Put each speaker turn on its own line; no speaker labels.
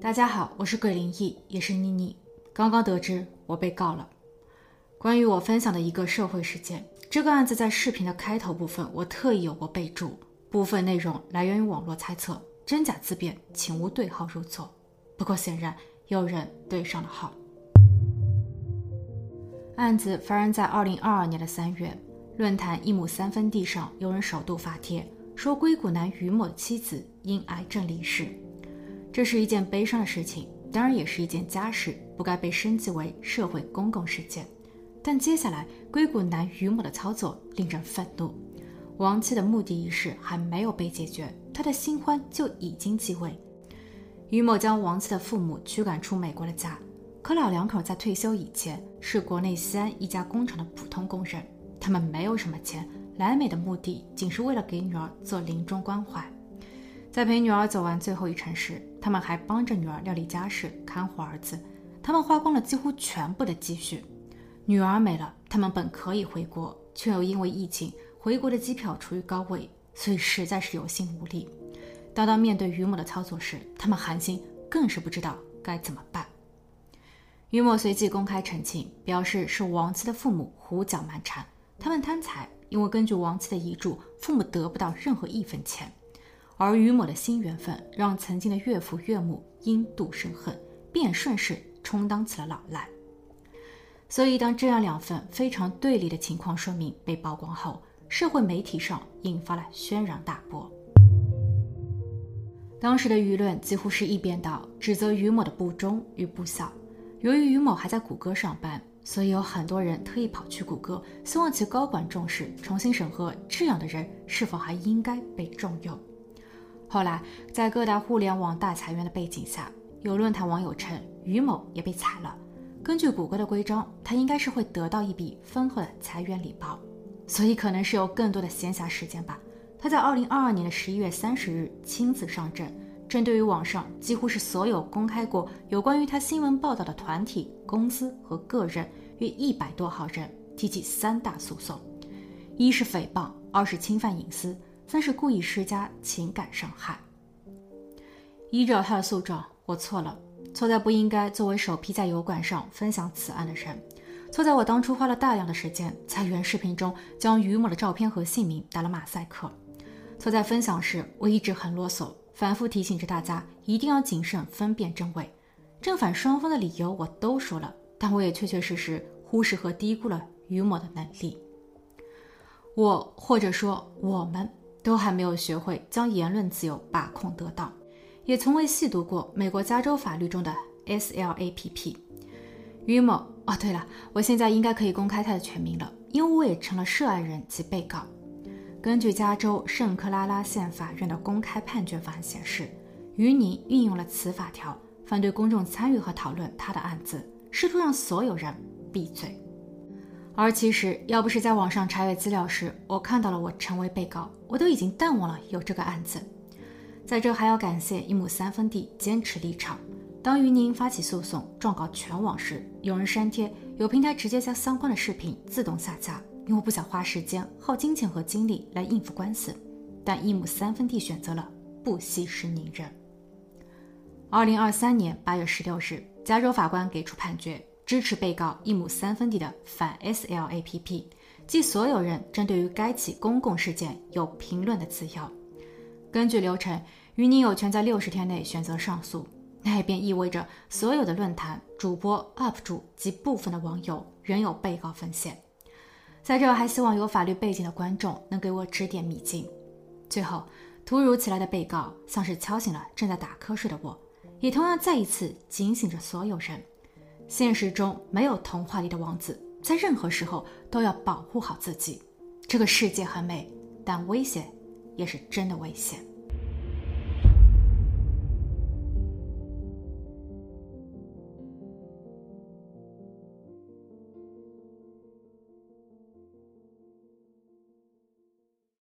大家好，我是鬼灵异，也是妮妮。刚刚得知我被告了。关于我分享的一个社会事件，这个案子在视频的开头部分我特意有过备注，部分内容来源于网络猜测，真假自辨，请勿对号入座。不过显然有人对上了号。案子发生在二零二二年的三月，论坛一亩三分地上有人首度发帖说，硅谷男于某的妻子因癌症离世。这是一件悲伤的事情，当然也是一件家事，不该被升级为社会公共事件。但接下来，硅谷男于某的操作令人愤怒。亡妻的墓地仪式还没有被解决，他的新欢就已经继位。于某将亡妻的父母驱赶出美国的家。可老两口在退休以前是国内西安一家工厂的普通工人，他们没有什么钱，来美的目的仅是为了给女儿做临终关怀。在陪女儿走完最后一程时，他们还帮着女儿料理家事、看护儿子。他们花光了几乎全部的积蓄。女儿没了，他们本可以回国，却又因为疫情，回国的机票处于高位，所以实在是有心无力。当到面对于某的操作时，他们寒心更是不知道该怎么办。于某随即公开澄清，表示是亡妻的父母胡搅蛮缠，他们贪财，因为根据亡妻的遗嘱，父母得不到任何一分钱。而于某的新缘分让曾经的岳父岳母因妒生恨，便顺势充当起了老赖。所以，当这样两份非常对立的情况说明被曝光后，社会媒体上引发了轩然大波。当时的舆论几乎是一边倒，指责于某的不忠与不孝。由于于某还在谷歌上班，所以有很多人特意跑去谷歌，希望其高管重视，重新审核这样的人是否还应该被重用。后来，在各大互联网大裁员的背景下，有论坛网友称于某也被裁了。根据谷歌的规章，他应该是会得到一笔丰厚的裁员礼包，所以可能是有更多的闲暇时间吧。他在二零二二年的十一月三十日亲自上阵。针对于网上几乎是所有公开过有关于他新闻报道的团体、公司和个人约一百多号人提起三大诉讼：一是诽谤，二是侵犯隐私，三是故意施加情感伤害。依照他的诉状，我错了，错在不应该作为首批在油管上分享此案的人，错在我当初花了大量的时间在原视频中将于某的照片和姓名打了马赛克，错在分享时我一直很啰嗦。反复提醒着大家一定要谨慎分辨真伪，正反双方的理由我都说了，但我也确确实实忽视和低估了于某的能力。我或者说我们都还没有学会将言论自由把控得当，也从未细读过美国加州法律中的 SLAPP。于某，哦对了，我现在应该可以公开他的全名了，因为我也成了涉案人及被告。根据加州圣克拉拉县法院的公开判决法案显示，于宁运用了此法条，反对公众参与和讨论他的案子，试图让所有人闭嘴。而其实，要不是在网上查阅资料时，我看到了我成为被告，我都已经淡忘了有这个案子。在这还要感谢一亩三分地坚持立场。当于宁发起诉讼状告全网时，有人删帖，有平台直接将相关的视频自动下架。因为不想花时间、耗金钱和精力来应付官司，但一亩三分地选择了不息事宁人。二零二三年八月十六日，加州法官给出判决，支持被告一亩三分地的反 SLAPP，即所有人针对于该起公共事件有评论的自由。根据流程，于宁有权在六十天内选择上诉，那也便意味着所有的论坛、主播、UP 主及部分的网友仍有被告风险。在这还希望有法律背景的观众能给我指点迷津。最后，突如其来的被告像是敲醒了正在打瞌睡的我，也同样再一次警醒着所有人：现实中没有童话里的王子，在任何时候都要保护好自己。这个世界很美，但危险也是真的危险。